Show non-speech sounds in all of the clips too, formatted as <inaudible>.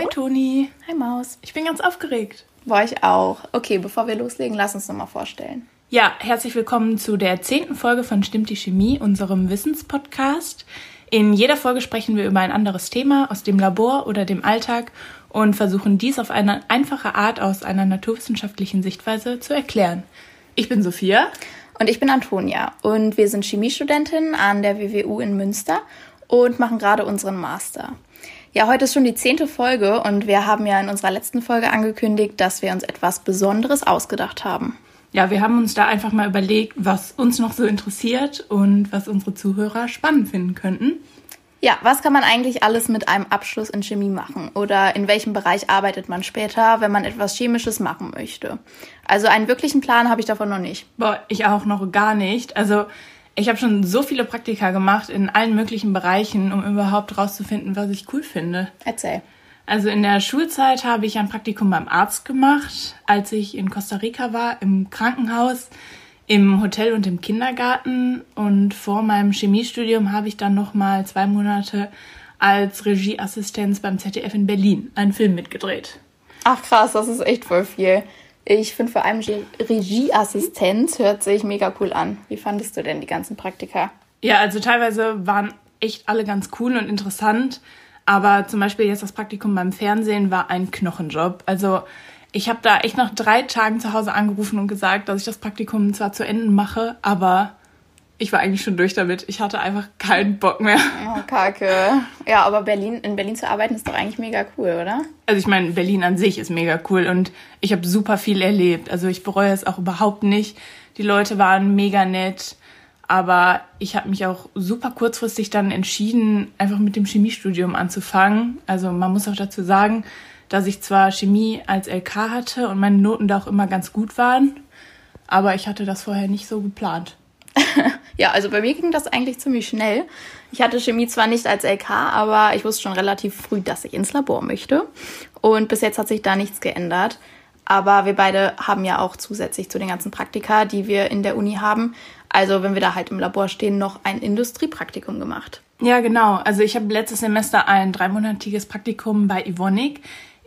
Hi Toni. Hi Maus. Ich bin ganz aufgeregt. War ich auch. Okay, bevor wir loslegen, lass uns nochmal vorstellen. Ja, herzlich willkommen zu der zehnten Folge von Stimmt die Chemie, unserem Wissenspodcast. In jeder Folge sprechen wir über ein anderes Thema aus dem Labor oder dem Alltag und versuchen dies auf eine einfache Art aus einer naturwissenschaftlichen Sichtweise zu erklären. Ich bin Sophia. Und ich bin Antonia. Und wir sind Chemiestudentinnen an der WWU in Münster und machen gerade unseren Master. Ja, heute ist schon die zehnte Folge und wir haben ja in unserer letzten Folge angekündigt, dass wir uns etwas Besonderes ausgedacht haben. Ja, wir haben uns da einfach mal überlegt, was uns noch so interessiert und was unsere Zuhörer spannend finden könnten. Ja, was kann man eigentlich alles mit einem Abschluss in Chemie machen? Oder in welchem Bereich arbeitet man später, wenn man etwas Chemisches machen möchte? Also einen wirklichen Plan habe ich davon noch nicht. Boah, ich auch noch gar nicht. Also ich habe schon so viele Praktika gemacht in allen möglichen Bereichen, um überhaupt rauszufinden, was ich cool finde. Erzähl. Also in der Schulzeit habe ich ein Praktikum beim Arzt gemacht, als ich in Costa Rica war, im Krankenhaus im Hotel und im Kindergarten und vor meinem Chemiestudium habe ich dann noch mal zwei Monate als Regieassistenz beim ZDF in Berlin einen Film mitgedreht. Ach krass, das ist echt voll viel. Ich finde vor allem Regieassistenz hört sich mega cool an. Wie fandest du denn die ganzen Praktika? Ja, also teilweise waren echt alle ganz cool und interessant, aber zum Beispiel jetzt das Praktikum beim Fernsehen war ein Knochenjob. Also ich habe da echt nach drei Tagen zu Hause angerufen und gesagt, dass ich das Praktikum zwar zu Ende mache, aber ich war eigentlich schon durch damit. Ich hatte einfach keinen Bock mehr. Oh, kacke. Ja, aber Berlin, in Berlin zu arbeiten ist doch eigentlich mega cool, oder? Also ich meine, Berlin an sich ist mega cool und ich habe super viel erlebt. Also ich bereue es auch überhaupt nicht. Die Leute waren mega nett. Aber ich habe mich auch super kurzfristig dann entschieden, einfach mit dem Chemiestudium anzufangen. Also man muss auch dazu sagen, dass ich zwar Chemie als LK hatte und meine Noten da auch immer ganz gut waren, aber ich hatte das vorher nicht so geplant. <laughs> ja, also bei mir ging das eigentlich ziemlich schnell. Ich hatte Chemie zwar nicht als LK, aber ich wusste schon relativ früh, dass ich ins Labor möchte. Und bis jetzt hat sich da nichts geändert. Aber wir beide haben ja auch zusätzlich zu den ganzen Praktika, die wir in der Uni haben, also wenn wir da halt im Labor stehen, noch ein Industriepraktikum gemacht. Ja, genau. Also ich habe letztes Semester ein dreimonatiges Praktikum bei Ivonic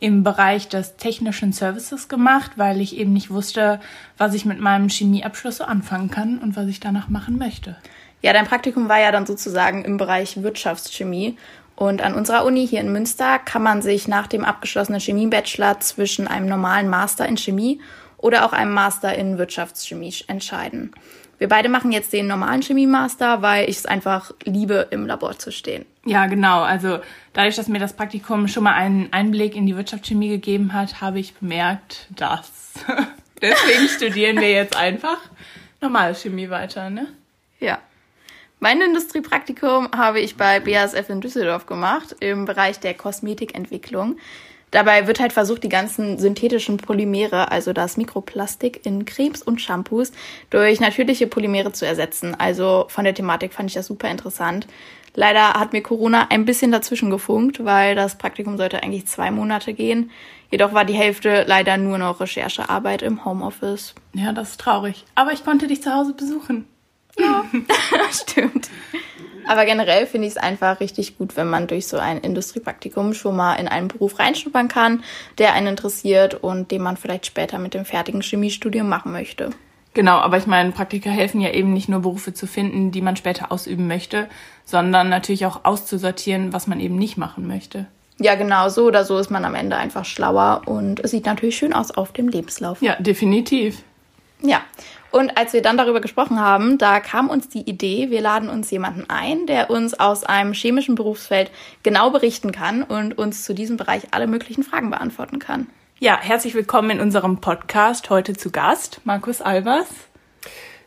im Bereich des technischen Services gemacht, weil ich eben nicht wusste, was ich mit meinem Chemieabschluss so anfangen kann und was ich danach machen möchte. Ja, dein Praktikum war ja dann sozusagen im Bereich Wirtschaftschemie. Und an unserer Uni hier in Münster kann man sich nach dem abgeschlossenen Chemie-Bachelor zwischen einem normalen Master in Chemie oder auch einem Master in Wirtschaftschemie entscheiden. Wir beide machen jetzt den normalen Chemie-Master, weil ich es einfach liebe, im Labor zu stehen. Ja, genau. Also dadurch, dass mir das Praktikum schon mal einen Einblick in die Wirtschaftschemie gegeben hat, habe ich bemerkt, dass. <laughs> Deswegen studieren wir jetzt einfach normale Chemie weiter, ne? Ja. Mein Industriepraktikum habe ich bei BASF in Düsseldorf gemacht, im Bereich der Kosmetikentwicklung. Dabei wird halt versucht, die ganzen synthetischen Polymere, also das Mikroplastik in Cremes und Shampoos, durch natürliche Polymere zu ersetzen. Also von der Thematik fand ich das super interessant. Leider hat mir Corona ein bisschen dazwischen gefunkt, weil das Praktikum sollte eigentlich zwei Monate gehen. Jedoch war die Hälfte leider nur noch Recherchearbeit im Homeoffice. Ja, das ist traurig. Aber ich konnte dich zu Hause besuchen. Ja, <laughs> stimmt. Aber generell finde ich es einfach richtig gut, wenn man durch so ein Industriepraktikum schon mal in einen Beruf reinschnuppern kann, der einen interessiert und den man vielleicht später mit dem fertigen Chemiestudium machen möchte. Genau, aber ich meine, Praktika helfen ja eben nicht nur Berufe zu finden, die man später ausüben möchte, sondern natürlich auch auszusortieren, was man eben nicht machen möchte. Ja, genau, so oder so ist man am Ende einfach schlauer und es sieht natürlich schön aus auf dem Lebenslauf. Ja, definitiv. Ja, und als wir dann darüber gesprochen haben, da kam uns die Idee, wir laden uns jemanden ein, der uns aus einem chemischen Berufsfeld genau berichten kann und uns zu diesem Bereich alle möglichen Fragen beantworten kann. Ja, herzlich willkommen in unserem Podcast. Heute zu Gast Markus Albers.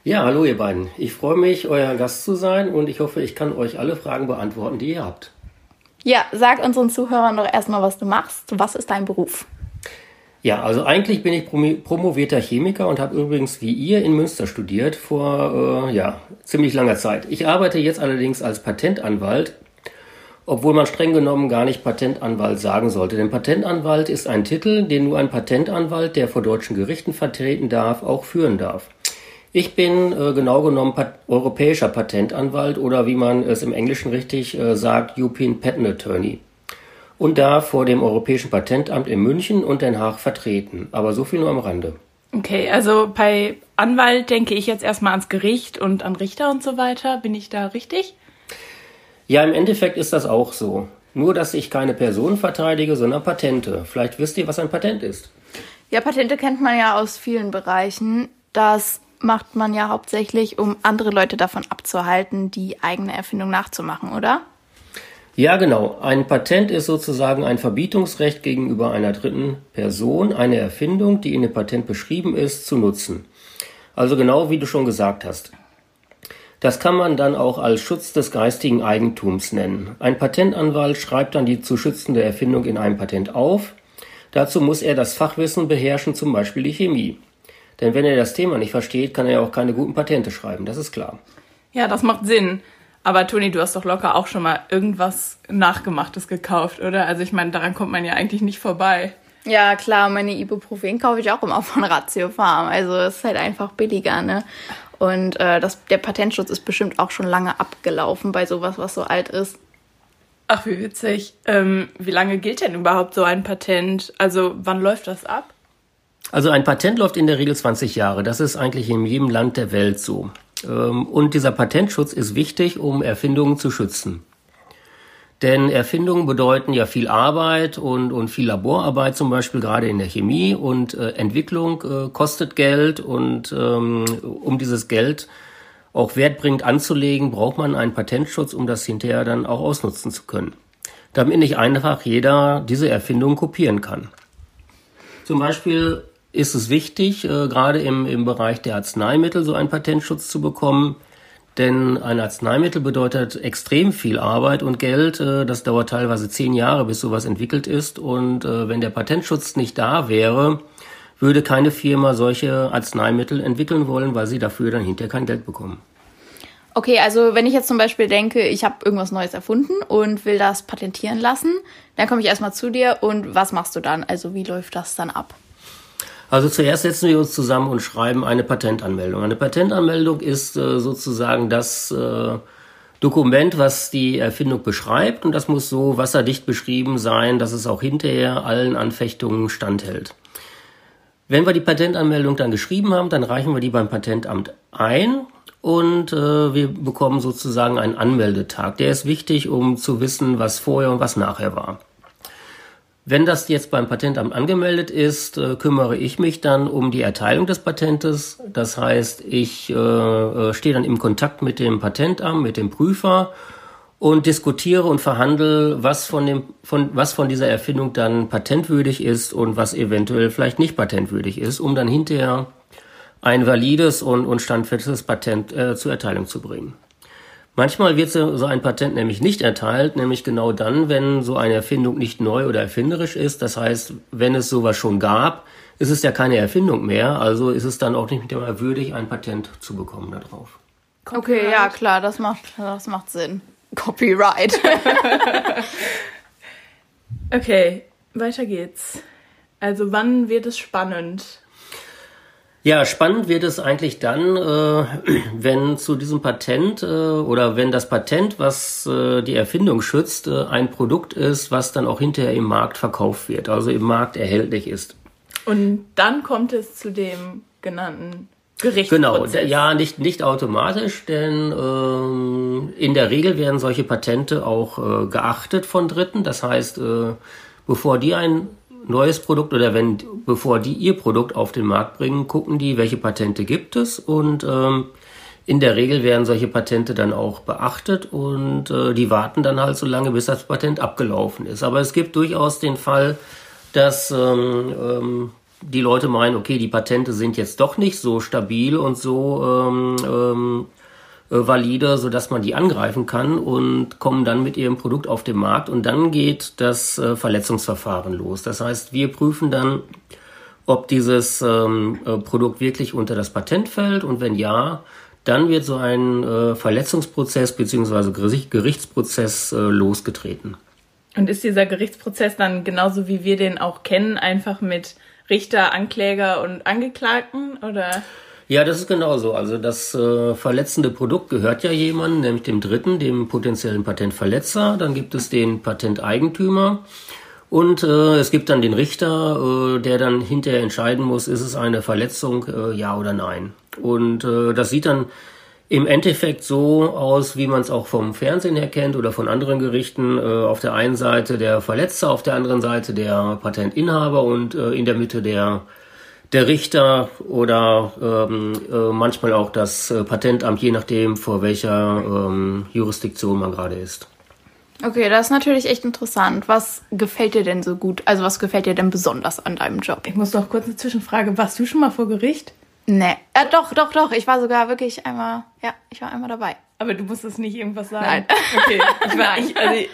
Ja, hallo ihr beiden. Ich freue mich, euer Gast zu sein und ich hoffe, ich kann euch alle Fragen beantworten, die ihr habt. Ja, sag unseren Zuhörern doch erstmal, was du machst. Was ist dein Beruf? Ja, also eigentlich bin ich promovierter Chemiker und habe übrigens wie ihr in Münster studiert vor äh, ja, ziemlich langer Zeit. Ich arbeite jetzt allerdings als Patentanwalt, obwohl man streng genommen gar nicht Patentanwalt sagen sollte. Denn Patentanwalt ist ein Titel, den nur ein Patentanwalt, der vor deutschen Gerichten vertreten darf, auch führen darf. Ich bin äh, genau genommen Pat europäischer Patentanwalt oder wie man es im Englischen richtig äh, sagt, European Patent Attorney. Und da vor dem Europäischen Patentamt in München und Den Haag vertreten. Aber so viel nur am Rande. Okay, also bei Anwalt denke ich jetzt erstmal ans Gericht und an Richter und so weiter. Bin ich da richtig? Ja, im Endeffekt ist das auch so. Nur, dass ich keine Personen verteidige, sondern Patente. Vielleicht wisst ihr, was ein Patent ist. Ja, Patente kennt man ja aus vielen Bereichen. Das macht man ja hauptsächlich, um andere Leute davon abzuhalten, die eigene Erfindung nachzumachen, oder? Ja, genau. Ein Patent ist sozusagen ein Verbietungsrecht gegenüber einer dritten Person, eine Erfindung, die in dem Patent beschrieben ist, zu nutzen. Also genau wie du schon gesagt hast. Das kann man dann auch als Schutz des geistigen Eigentums nennen. Ein Patentanwalt schreibt dann die zu schützende Erfindung in einem Patent auf. Dazu muss er das Fachwissen beherrschen, zum Beispiel die Chemie. Denn wenn er das Thema nicht versteht, kann er auch keine guten Patente schreiben, das ist klar. Ja, das macht Sinn. Aber Toni, du hast doch locker auch schon mal irgendwas Nachgemachtes gekauft, oder? Also ich meine, daran kommt man ja eigentlich nicht vorbei. Ja, klar, meine Ibuprofen kaufe ich auch immer von Ratio Farm. Also es ist halt einfach billiger, ne? Und äh, das, der Patentschutz ist bestimmt auch schon lange abgelaufen bei sowas, was so alt ist. Ach, wie witzig. Ähm, wie lange gilt denn überhaupt so ein Patent? Also wann läuft das ab? Also ein Patent läuft in der Regel 20 Jahre. Das ist eigentlich in jedem Land der Welt so. Ähm, und dieser Patentschutz ist wichtig, um Erfindungen zu schützen. Denn Erfindungen bedeuten ja viel Arbeit und, und viel Laborarbeit, zum Beispiel gerade in der Chemie. Und äh, Entwicklung äh, kostet Geld. Und ähm, um dieses Geld auch wertbringend anzulegen, braucht man einen Patentschutz, um das hinterher dann auch ausnutzen zu können. Damit nicht einfach jeder diese Erfindung kopieren kann. Zum Beispiel ist es wichtig, äh, gerade im, im Bereich der Arzneimittel so einen Patentschutz zu bekommen, denn ein Arzneimittel bedeutet extrem viel Arbeit und Geld. Äh, das dauert teilweise zehn Jahre, bis sowas entwickelt ist. Und äh, wenn der Patentschutz nicht da wäre, würde keine Firma solche Arzneimittel entwickeln wollen, weil sie dafür dann hinterher kein Geld bekommen. Okay, also wenn ich jetzt zum Beispiel denke, ich habe irgendwas Neues erfunden und will das patentieren lassen, dann komme ich erstmal zu dir und was machst du dann? Also wie läuft das dann ab? Also zuerst setzen wir uns zusammen und schreiben eine Patentanmeldung. Eine Patentanmeldung ist äh, sozusagen das äh, Dokument, was die Erfindung beschreibt und das muss so wasserdicht beschrieben sein, dass es auch hinterher allen Anfechtungen standhält. Wenn wir die Patentanmeldung dann geschrieben haben, dann reichen wir die beim Patentamt ein und äh, wir bekommen sozusagen einen Anmeldetag. Der ist wichtig, um zu wissen, was vorher und was nachher war. Wenn das jetzt beim Patentamt angemeldet ist, äh, kümmere ich mich dann um die Erteilung des Patentes. Das heißt, ich äh, äh, stehe dann im Kontakt mit dem Patentamt, mit dem Prüfer und diskutiere und verhandle, was von dem, von, was von dieser Erfindung dann patentwürdig ist und was eventuell vielleicht nicht patentwürdig ist, um dann hinterher ein valides und, und standfestes Patent äh, zur Erteilung zu bringen. Manchmal wird so ein Patent nämlich nicht erteilt, nämlich genau dann, wenn so eine Erfindung nicht neu oder erfinderisch ist. Das heißt, wenn es sowas schon gab, ist es ja keine Erfindung mehr, also ist es dann auch nicht mehr würdig, ein Patent zu bekommen darauf. Okay, ja klar, das macht, das macht Sinn. Copyright. <laughs> okay, weiter geht's. Also wann wird es spannend? Ja, spannend wird es eigentlich dann, äh, <clears throat> wenn zu diesem Patent äh, oder wenn das Patent, was äh, die Erfindung schützt, äh, ein Produkt ist, was dann auch hinterher im Markt verkauft wird, also im Markt erhältlich ist. Und dann kommt es zu dem genannten Gerichtsprozess. Genau, ja, nicht, nicht automatisch, denn ähm, in der Regel werden solche Patente auch äh, geachtet von Dritten. Das heißt, äh, bevor die ein neues Produkt oder wenn, bevor die ihr Produkt auf den Markt bringen, gucken die, welche Patente gibt es und ähm, in der Regel werden solche Patente dann auch beachtet und äh, die warten dann halt so lange, bis das Patent abgelaufen ist. Aber es gibt durchaus den Fall, dass ähm, ähm, die Leute meinen, okay, die Patente sind jetzt doch nicht so stabil und so ähm, ähm, äh, valide, sodass man die angreifen kann und kommen dann mit ihrem Produkt auf den Markt und dann geht das äh, Verletzungsverfahren los. Das heißt, wir prüfen dann, ob dieses ähm, äh, Produkt wirklich unter das Patent fällt und wenn ja, dann wird so ein Verletzungsprozess bzw. Gerichtsprozess losgetreten. Und ist dieser Gerichtsprozess dann genauso wie wir den auch kennen, einfach mit Richter, Ankläger und Angeklagten oder? Ja, das ist genauso. Also das äh, verletzende Produkt gehört ja jemandem, nämlich dem Dritten, dem potenziellen Patentverletzer. Dann gibt es den Patenteigentümer. Und äh, es gibt dann den Richter, äh, der dann hinterher entscheiden muss, ist es eine Verletzung, äh, ja oder nein. Und äh, das sieht dann im Endeffekt so aus, wie man es auch vom Fernsehen her kennt oder von anderen Gerichten. Äh, auf der einen Seite der Verletzer, auf der anderen Seite der Patentinhaber und äh, in der Mitte der der Richter oder ähm, äh, manchmal auch das äh, Patentamt, je nachdem, vor welcher ähm, Jurisdiktion man gerade ist. Okay, das ist natürlich echt interessant. Was gefällt dir denn so gut? Also was gefällt dir denn besonders an deinem Job? Ich muss noch kurz eine Zwischenfrage. Warst du schon mal vor Gericht? Nee. Äh, doch, doch, doch. Ich war sogar wirklich einmal, ja, ich war einmal dabei. Aber du musstest nicht irgendwas sagen. Nein. Okay. Ich war, <laughs> ich, also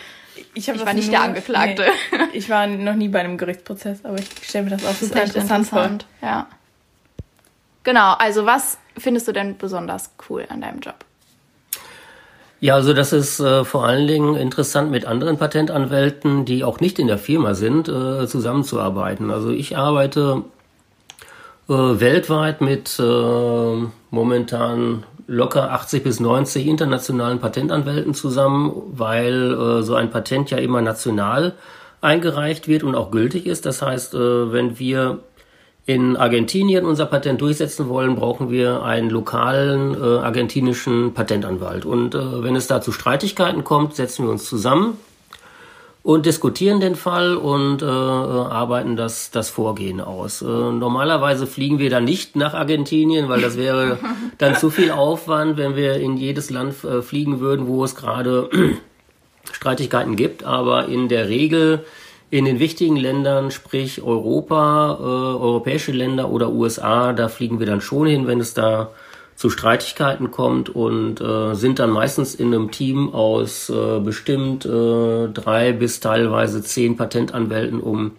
ich, Ich war nicht nur, der Angeklagte. Nee, ich war noch nie bei einem Gerichtsprozess, aber ich stelle mir das auch Das super interessant, interessant. Ja. Genau, also was findest du denn besonders cool an deinem Job? Ja, also das ist äh, vor allen Dingen interessant, mit anderen Patentanwälten, die auch nicht in der Firma sind, äh, zusammenzuarbeiten. Also ich arbeite äh, weltweit mit äh, momentan locker 80 bis 90 internationalen Patentanwälten zusammen, weil äh, so ein Patent ja immer national eingereicht wird und auch gültig ist. Das heißt, äh, wenn wir in Argentinien unser Patent durchsetzen wollen, brauchen wir einen lokalen äh, argentinischen Patentanwalt. Und äh, wenn es da zu Streitigkeiten kommt, setzen wir uns zusammen und diskutieren den Fall und äh, äh, arbeiten das, das Vorgehen aus. Äh, normalerweise fliegen wir dann nicht nach Argentinien, weil das wäre <laughs> dann zu viel Aufwand, wenn wir in jedes Land äh, fliegen würden, wo es gerade <clears throat> Streitigkeiten gibt. Aber in der Regel in den wichtigen Ländern, sprich Europa, äh, europäische Länder oder USA, da fliegen wir dann schon hin, wenn es da zu Streitigkeiten kommt und äh, sind dann meistens in einem Team aus äh, bestimmt äh, drei bis teilweise zehn Patentanwälten, um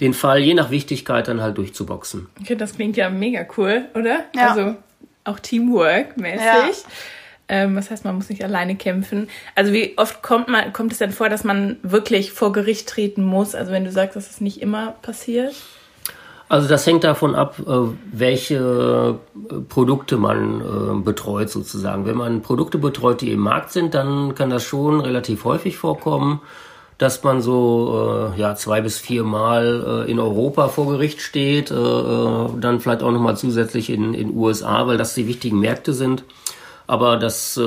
den Fall je nach Wichtigkeit dann halt durchzuboxen. Okay, das klingt ja mega cool, oder? Ja. Also auch Teamwork-mäßig. Ja. Ähm, das heißt, man muss nicht alleine kämpfen. Also wie oft kommt man, kommt es denn vor, dass man wirklich vor Gericht treten muss? Also wenn du sagst, dass es nicht immer passiert? Also das hängt davon ab, äh, welche äh, Produkte man äh, betreut sozusagen. Wenn man Produkte betreut, die im Markt sind, dann kann das schon relativ häufig vorkommen, dass man so ja zwei bis vier Mal äh, in Europa vor Gericht steht, dann vielleicht auch nochmal zusätzlich in in USA, weil das die wichtigen Märkte sind. Aber das,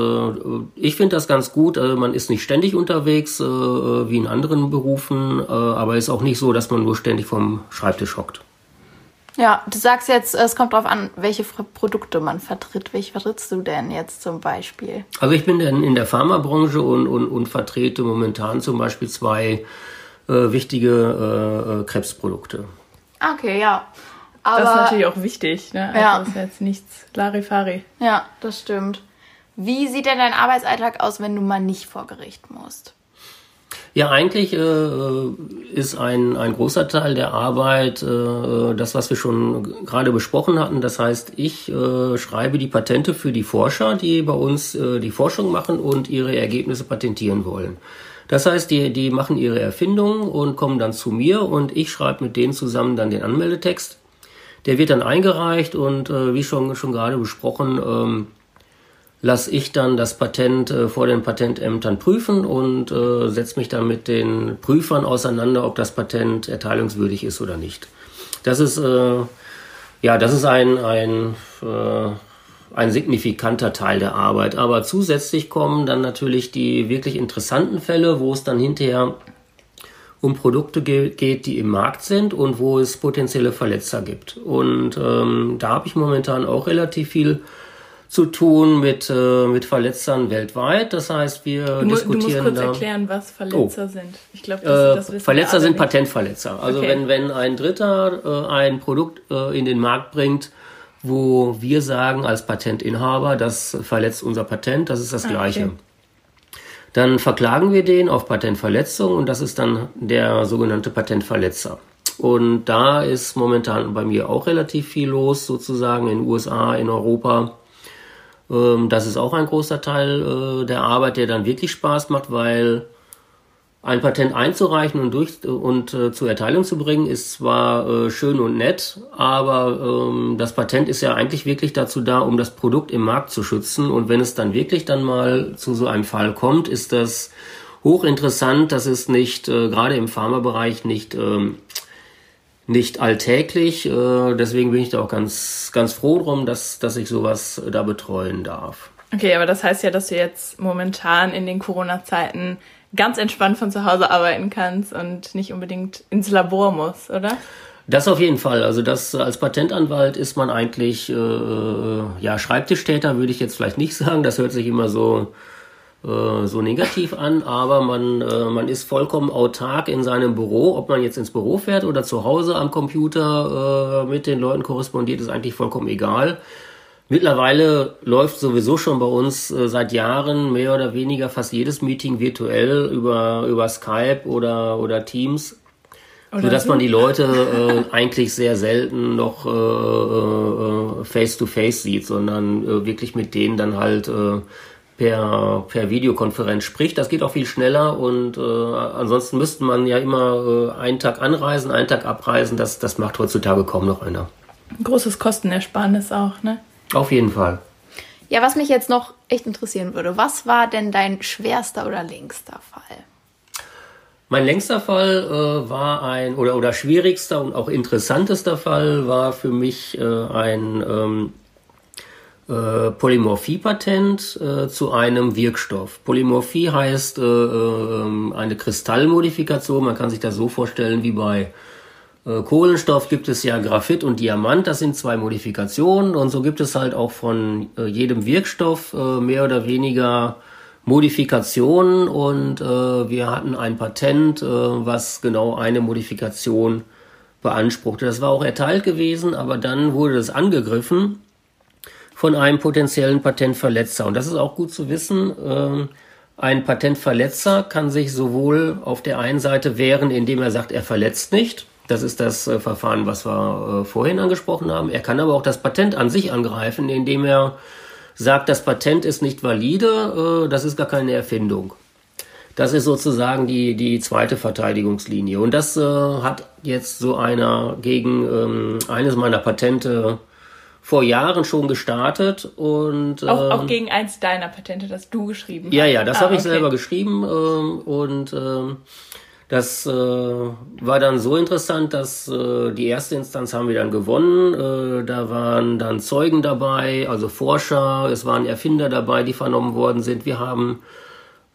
ich finde das ganz gut. Also man ist nicht ständig unterwegs wie in anderen Berufen, aber ist auch nicht so, dass man nur ständig vom Schreibtisch hockt. Ja, du sagst jetzt, es kommt drauf an, welche Produkte man vertritt. Welche vertrittst du denn jetzt zum Beispiel? Also ich bin in, in der Pharmabranche und, und, und vertrete momentan zum Beispiel zwei äh, wichtige äh, äh, Krebsprodukte. Okay, ja. Das ist Aber, natürlich auch wichtig. Ne? Also Ja. das ist jetzt nichts Larifari. ja, das stimmt. Wie sieht denn dein Arbeitsalltag aus, wenn du mal nicht vor Gericht musst? Ja, eigentlich äh, ist ein, ein großer Teil der Arbeit äh, das, was wir schon gerade besprochen hatten. Das heißt, ich äh, schreibe die Patente für die Forscher, die bei uns äh, die Forschung machen und ihre Ergebnisse patentieren wollen. Das heißt, die, die machen ihre Erfindungen und kommen dann zu mir und ich schreibe mit denen zusammen dann den Anmeldetext. Der wird dann eingereicht und äh, wie schon, schon gerade besprochen, ähm, lasse ich dann das Patent äh, vor den Patentämtern prüfen und äh, setze mich dann mit den Prüfern auseinander, ob das Patent erteilungswürdig ist oder nicht. Das ist äh, ja, das ist ein ein äh, ein signifikanter Teil der Arbeit. Aber zusätzlich kommen dann natürlich die wirklich interessanten Fälle, wo es dann hinterher um Produkte ge geht, die im Markt sind und wo es potenzielle Verletzer gibt. Und ähm, da habe ich momentan auch relativ viel zu tun mit, äh, mit Verletzern weltweit. Das heißt, wir Du, mu- du musst diskutieren kurz erklären, was Verletzer sind. Ich glaube, das, Äh, das Verletzer sind nicht. Patentverletzer. Also Okay. wenn, wenn ein Dritter äh, ein Produkt äh, in den Markt bringt, wo wir sagen als Patentinhaber, das verletzt unser Patent, das ist das Ah, Gleiche. okay. Dann verklagen wir den auf Patentverletzung und das ist dann der sogenannte Patentverletzer. Und da ist momentan bei mir auch relativ viel los, sozusagen in den USA, in Europa. Ähm, das ist auch ein großer Teil äh, der Arbeit, der dann wirklich Spaß macht, weil ein Patent einzureichen und durch und äh, zur Erteilung zu bringen, ist zwar äh, schön und nett, aber ähm, das Patent ist ja eigentlich wirklich dazu da, um das Produkt im Markt zu schützen. Und wenn es dann wirklich dann mal zu so einem Fall kommt, ist das hochinteressant. Das ist nicht äh, gerade im Pharmabereich nicht ähm, nicht alltäglich. Äh, deswegen bin ich da auch ganz ganz froh drum, dass dass ich sowas da betreuen darf. Okay, aber das heißt ja, dass du jetzt momentan in den Corona-Zeiten ganz entspannt von zu Hause arbeiten kannst und nicht unbedingt ins Labor musst, oder? Das auf jeden Fall. Also das als Patentanwalt ist man eigentlich äh, ja Schreibtischtäter würde ich jetzt vielleicht nicht <laughs> sagen. Das hört sich immer so äh, so negativ an, aber man äh, man ist vollkommen autark in seinem Büro. Ob man jetzt ins Büro fährt oder zu Hause am Computer äh, mit den Leuten korrespondiert, ist eigentlich vollkommen egal. Mittlerweile läuft sowieso schon bei uns äh, seit Jahren mehr oder weniger fast jedes Meeting virtuell über, über Skype oder, oder Teams. Oder sodass so. man die Leute äh, eigentlich sehr selten noch äh, äh, face to face sieht, sondern äh, wirklich mit denen dann halt per, per Videokonferenz spricht. Das geht auch viel schneller und äh, ansonsten müsste man ja immer äh, einen Tag anreisen, einen Tag abreisen. Das, das macht heutzutage kaum noch einer. Großes Kostenersparnis auch, ne? Auf jeden Fall. Ja, was mich jetzt noch echt interessieren würde, was war denn dein schwerster oder längster Fall? Mein längster Fall äh, war ein, oder, oder schwierigster und auch interessantester Fall war für mich äh, ein ähm, äh, Polymorphie-Patent äh, zu einem Wirkstoff. Polymorphie heißt äh, äh, eine Kristallmodifikation, man kann sich das so vorstellen wie bei äh, Kohlenstoff gibt es ja Graphit und Diamant, das sind zwei Modifikationen. Und so gibt es halt auch von äh, jedem Wirkstoff mehr oder weniger Modifikationen. Und wir hatten ein Patent, was genau eine Modifikation beanspruchte. Das war auch erteilt gewesen, aber dann wurde es angegriffen von einem potenziellen Patentverletzer und das ist auch gut zu wissen. Äh, ein Patentverletzer kann sich sowohl auf der einen Seite wehren, indem er sagt, er verletzt nicht, das ist das äh, Verfahren, was wir äh, vorhin angesprochen haben. Er kann aber auch das Patent an sich angreifen, indem er sagt, das Patent ist nicht valide, äh, das ist gar keine Erfindung. Das ist sozusagen die, die zweite Verteidigungslinie. Und das äh, hat jetzt so einer gegen ähm, eines meiner Patente vor Jahren schon gestartet und auch, ähm, auch gegen eins deiner Patente, das du geschrieben hast. Ja, ja, das ah, habe ich okay. selber geschrieben ähm, und ähm, das äh, war dann so interessant, dass äh, die erste Instanz haben wir dann gewonnen. Äh, da waren dann Zeugen dabei, also Forscher, es waren Erfinder dabei, die vernommen worden sind. Wir haben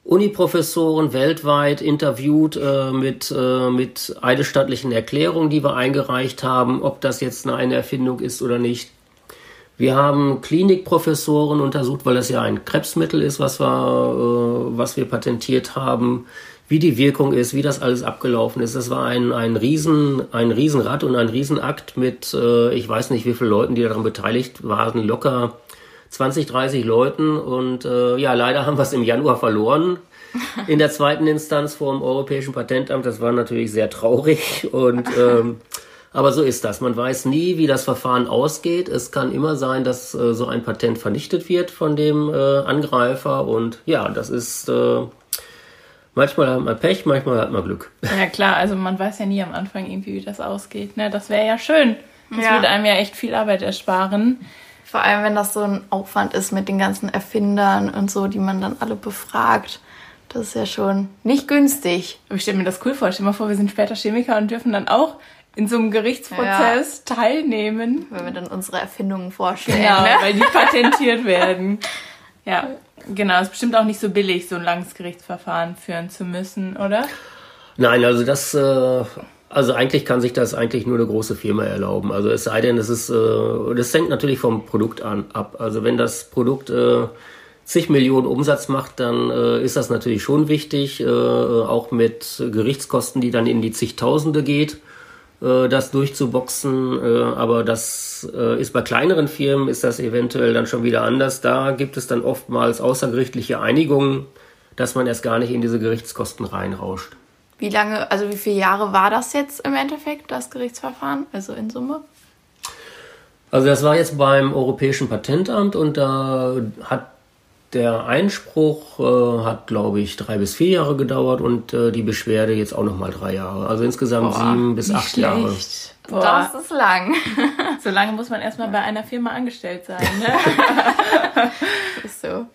Uniprofessoren weltweit interviewt äh, mit, äh, mit eidesstattlichen Erklärungen, die wir eingereicht haben, ob das jetzt eine Erfindung ist oder nicht. Wir haben Klinikprofessoren untersucht, weil das ja ein Krebsmittel ist, was wir, äh, was wir patentiert haben wie die Wirkung ist, wie das alles abgelaufen ist. Das war ein, ein, Riesen, ein Riesenrad und ein Riesenakt mit, äh, ich weiß nicht, wie viele Leuten, die daran beteiligt waren, locker 20, 30 Leuten. Und äh, ja, leider haben wir es im Januar verloren in der zweiten Instanz vor dem Europäischen Patentamt. Das war natürlich sehr traurig und ähm, aber so ist das. Man weiß nie, wie das Verfahren ausgeht. Es kann immer sein, dass äh, so ein Patent vernichtet wird von dem äh, Angreifer und ja, das ist äh, Manchmal hat man Pech, manchmal hat man Glück. Ja klar, also man weiß ja nie am Anfang irgendwie, wie das ausgeht. Ne? Das wäre ja schön. Das ja. würde einem ja echt viel Arbeit ersparen. Vor allem, wenn das so ein Aufwand ist mit den ganzen Erfindern und so, die man dann alle befragt. Das ist ja schon nicht günstig. Aber ich stelle mir das cool vor. Stell dir mal vor, wir sind später Chemiker und dürfen dann auch in so einem Gerichtsprozess ja. teilnehmen. Wenn wir dann unsere Erfindungen vorstellen. Genau, ne? weil die patentiert <laughs> werden. Ja. Genau, es ist bestimmt auch nicht so billig, so ein langes Gerichtsverfahren führen zu müssen, oder? Nein, also das, äh, also eigentlich kann sich das eigentlich nur eine große Firma erlauben. Also es sei denn, es ist, äh, das hängt natürlich vom Produkt an ab. Also wenn das Produkt äh, zig Millionen Umsatz macht, dann äh, ist das natürlich schon wichtig, auch mit Gerichtskosten, die dann in die zigtausende geht das durchzuboxen. Äh, aber das äh, ist bei kleineren Firmen ist das eventuell dann schon wieder anders. Da gibt es dann oftmals außergerichtliche Einigungen, dass man erst gar nicht in diese Gerichtskosten reinrauscht. Wie lange, also wie viele Jahre war das jetzt im Endeffekt, das Gerichtsverfahren, also in Summe? Also das war jetzt beim Europäischen Patentamt und da hat der Einspruch äh, hat, glaube ich, drei bis vier Jahre gedauert und äh, die Beschwerde jetzt auch nochmal drei Jahre. Also insgesamt Boah, sieben bis acht schlecht. Jahre. Boah. Das ist lang. <laughs> so lange muss man erstmal bei einer Firma angestellt sein. Ne? <laughs> ist so.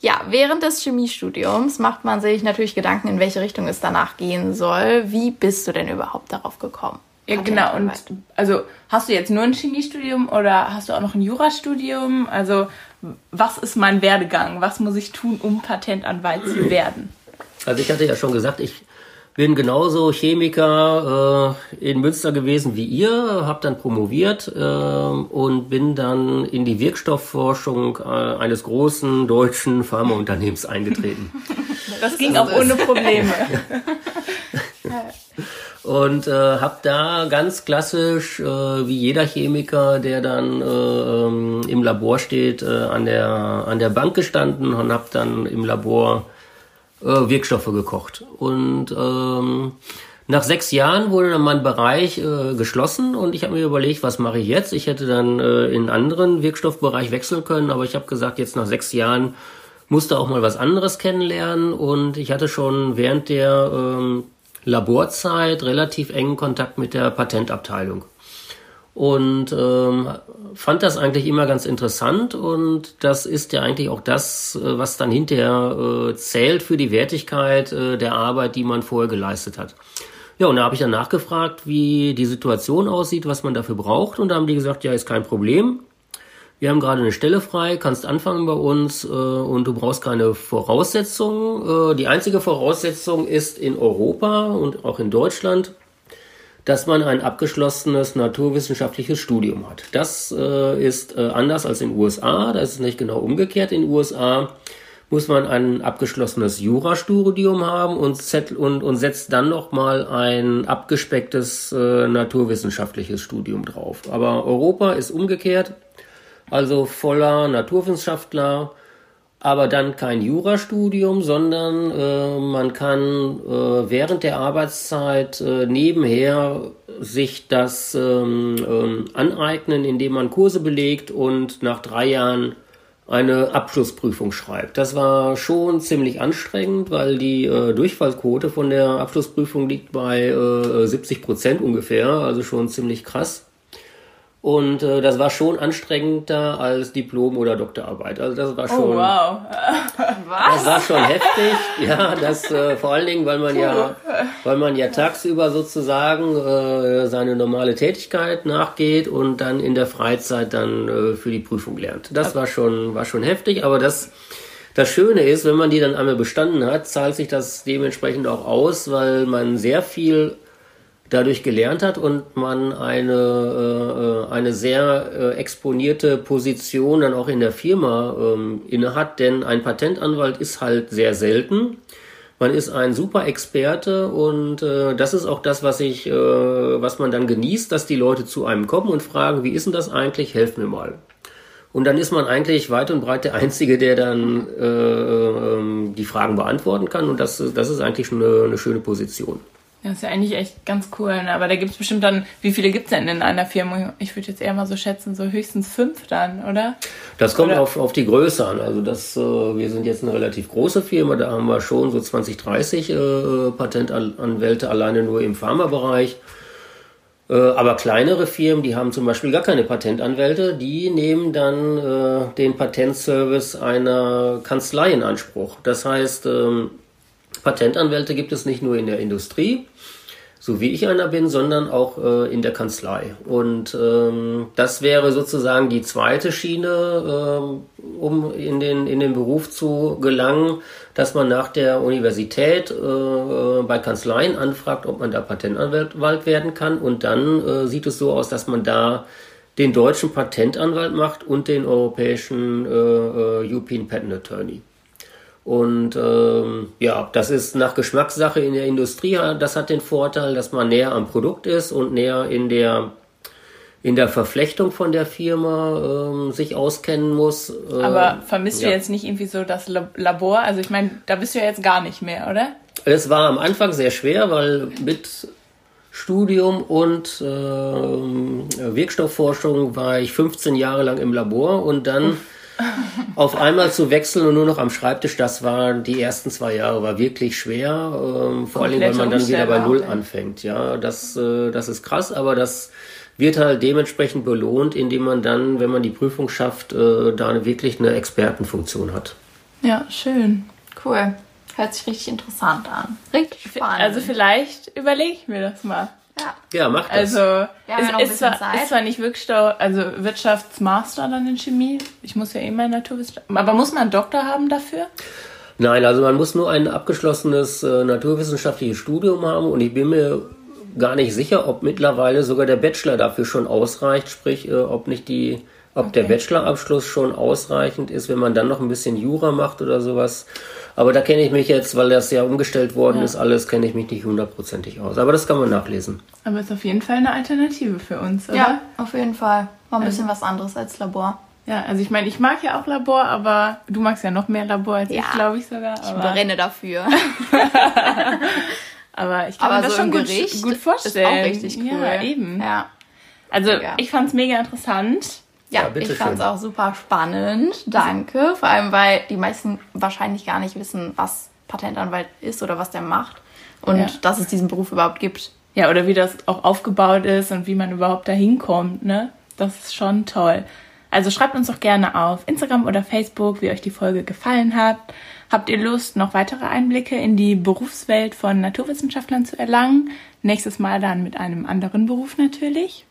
Ja, während des Chemiestudiums macht man sich natürlich Gedanken, in welche Richtung es danach gehen soll. Wie bist du denn überhaupt darauf gekommen? Ja, genau. Und also hast du jetzt nur ein Chemiestudium oder hast du auch noch ein Jurastudium? Also was ist mein Werdegang? Was muss ich tun, um Patentanwalt zu <clears throat> werden? Also ich hatte ja schon gesagt, ich bin genauso Chemiker äh, in Münster gewesen wie ihr, habe dann promoviert äh, und bin dann in die Wirkstoffforschung äh, eines großen deutschen Pharmaunternehmens eingetreten. Das ging auch ohne Probleme. <laughs> und äh, habe da ganz klassisch, äh, wie jeder Chemiker, der dann äh, ähm, im Labor steht, äh, an, der, an der Bank gestanden und habe dann im Labor äh, Wirkstoffe gekocht. Und ähm, nach sechs Jahren wurde dann mein Bereich äh, geschlossen und ich habe mir überlegt, was mache ich jetzt? Ich hätte dann äh, in einen anderen Wirkstoffbereich wechseln können, aber ich habe gesagt, jetzt nach sechs Jahren musste auch mal was anderes kennenlernen und ich hatte schon während der ähm, Laborzeit relativ engen Kontakt mit der Patentabteilung. Und ähm, fand das eigentlich immer ganz interessant und das ist ja eigentlich auch das, äh, was dann hinterher äh, zählt für die Wertigkeit äh, der Arbeit, die man vorher geleistet hat. Ja, und da habe ich dann nachgefragt, wie die Situation aussieht, was man dafür braucht. Und da haben die gesagt, ja, ist kein Problem. Wir haben gerade eine Stelle frei, kannst anfangen bei uns äh, und du brauchst keine Voraussetzungen. Äh, die einzige Voraussetzung ist in Europa und auch in Deutschland, dass man ein abgeschlossenes naturwissenschaftliches Studium hat. Das äh, ist äh, anders als in den USA, das ist nicht genau umgekehrt. In den USA muss man ein abgeschlossenes Jurastudium haben und, und, und setzt dann nochmal ein abgespecktes äh, naturwissenschaftliches Studium drauf. Aber Europa ist umgekehrt also voller Naturwissenschaftler, aber dann kein Jurastudium, sondern äh, man kann äh, während der Arbeitszeit äh, nebenher sich das ähm, ähm, aneignen, indem man Kurse belegt und nach drei Jahren eine Abschlussprüfung schreibt. Das war schon ziemlich anstrengend, weil die äh, Durchfallquote von der Abschlussprüfung liegt bei äh, 70 Prozent ungefähr, also schon ziemlich krass. Und äh, das war schon anstrengender als Diplom oder Doktorarbeit. Also das war oh, schon. Oh, wow. <laughs> Was? Das war schon heftig. Ja, das äh, vor allen Dingen, weil man Puh. ja, weil man ja tagsüber sozusagen äh, seine normale Tätigkeit nachgeht und dann in der Freizeit dann äh, für die Prüfung lernt. Das war schon, war schon heftig, aber das. Das Schöne ist, wenn man die dann einmal bestanden hat, zahlt sich das dementsprechend auch aus, weil man sehr viel dadurch gelernt hat und man eine, äh, eine sehr äh, exponierte Position dann auch in der Firma ähm, inne hat, denn ein Patentanwalt ist halt sehr selten. Man ist ein super Experte und äh, das ist auch das, was ich, äh, was man dann genießt, dass die Leute zu einem kommen und fragen, wie ist denn das eigentlich? Helf mir mal. Und dann ist man eigentlich weit und breit der Einzige, der dann äh, äh, die Fragen beantworten kann und das, das ist eigentlich schon eine, eine schöne Position. Das ist ja eigentlich echt ganz cool. Ne? Aber da gibt es bestimmt dann, wie viele gibt es denn in einer Firma? Ich würde jetzt eher mal so schätzen, so höchstens fünf dann, oder? Das kommt Auf, auf die Größe an. Also das, äh, wir sind jetzt eine relativ große Firma, da haben wir schon so 20, 30 äh, Patentanwälte alleine nur im Pharmabereich. Äh, aber kleinere Firmen, die haben zum Beispiel gar keine Patentanwälte, die nehmen dann äh, den Patentservice einer Kanzlei in Anspruch. Das heißt, ähm, Patentanwälte gibt es nicht nur in der Industrie, so wie ich einer bin, sondern auch äh, in der Kanzlei. Und ähm, das wäre sozusagen die zweite Schiene, ähm, um in den, in den Beruf zu gelangen, dass man nach der Universität äh, bei Kanzleien anfragt, ob man da Patentanwalt werden kann. Und dann äh, sieht es so aus, dass man da den deutschen Patentanwalt macht und den europäischen äh, äh European Patent Attorney. Und ähm, ja, das ist nach Geschmackssache in der Industrie. Das hat den Vorteil, dass man näher am Produkt ist und näher in der in der Verflechtung von der Firma ähm, sich auskennen muss. Äh, Aber vermisst ja. du jetzt nicht irgendwie so das Labor? Also ich meine, da bist du ja jetzt gar nicht mehr, oder? Es war am Anfang sehr schwer, weil mit Studium und äh, Wirkstoffforschung war ich 15 Jahre lang im Labor und dann Uff auf einmal zu wechseln und nur noch am Schreibtisch, das waren die ersten zwei Jahre, war wirklich schwer. Ähm, vor allem, wenn man dann wieder bei Null anfängt. Ja, das, äh, das ist krass, aber das wird halt dementsprechend belohnt, indem man dann, wenn man die Prüfung schafft, äh, da wirklich eine Expertenfunktion hat. Ja, schön. Cool. Hört sich richtig interessant an. Richtig spannend. Also vielleicht überlege ich mir das mal. Ja, ja mach das. Also ja, ist, ist, zwar, ist, zwar, nicht Wirkstau, also Wirtschaftsmaster dann in Chemie. Ich muss ja eh mein Naturwissenschaften. Aber muss man einen Doktor haben dafür? Nein, also man muss nur ein abgeschlossenes äh, naturwissenschaftliches Studium haben und ich bin mir gar nicht sicher, ob mittlerweile sogar der Bachelor dafür schon ausreicht, sprich, äh, ob nicht die, ob okay. der Bachelorabschluss schon ausreichend ist, wenn man dann noch ein bisschen Jura macht oder sowas. Aber da kenne ich mich jetzt, weil das ja umgestellt worden ja. ist, alles kenne ich mich nicht hundertprozentig aus. Aber das kann man nachlesen. Aber es ist auf jeden Fall eine Alternative für uns, oder? Ja, auf jeden Fall. War ein bisschen was anderes als Labor. Ja, also ich meine, ich mag ja auch Labor, aber du magst ja noch mehr Labor als ja, ich, glaube ich sogar. Aber... Ich brenne dafür. <laughs> aber ich kann aber mir das so schon gut, gut, vorstellen. Ist auch richtig cool. Ja, eben. Ja. Also mega. ich fand es mega interessant. Ja, ja ich fand es auch super spannend. Danke. Vor allem, weil die meisten wahrscheinlich gar nicht wissen, was Patentanwalt ist oder was der macht. Und ja. dass es diesen Beruf überhaupt gibt. Ja, oder wie das auch aufgebaut ist und wie man überhaupt da hinkommt, ne? Das ist schon toll. Also schreibt uns doch gerne auf Instagram oder Facebook, wie euch die Folge gefallen hat. Habt ihr Lust, noch weitere Einblicke in die Berufswelt von Naturwissenschaftlern zu erlangen? Nächstes Mal dann mit einem anderen Beruf natürlich.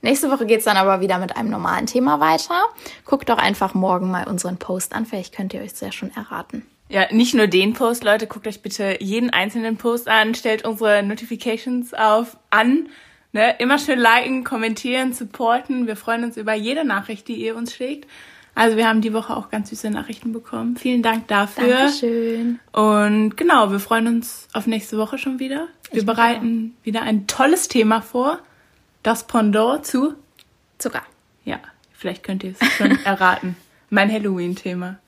Nächste Woche geht es dann aber wieder mit einem normalen Thema weiter. Guckt doch einfach morgen mal unseren Post an, vielleicht könnt ihr euch sehr schon erraten. Ja, nicht nur den Post, Leute, guckt euch bitte jeden einzelnen Post an, stellt unsere Notifications auf an. Ne? Immer schön liken, kommentieren, supporten. Wir freuen uns über jede Nachricht, die ihr uns schickt. Also wir haben die Woche auch ganz süße Nachrichten bekommen. Vielen Dank dafür. Dankeschön. Und genau, wir freuen uns auf nächste Woche schon wieder. Wir bereiten wieder ein tolles Thema vor das Pendant zu Zucker. Ja, vielleicht könnt ihr es schon <laughs> erraten. Mein Halloween-Thema.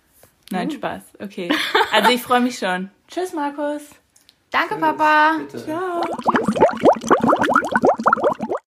Nein, uh. Spaß. Okay. Also ich freue mich schon. Tschüss, Markus. Danke, Papa. Bitte. Ciao. Tschüss.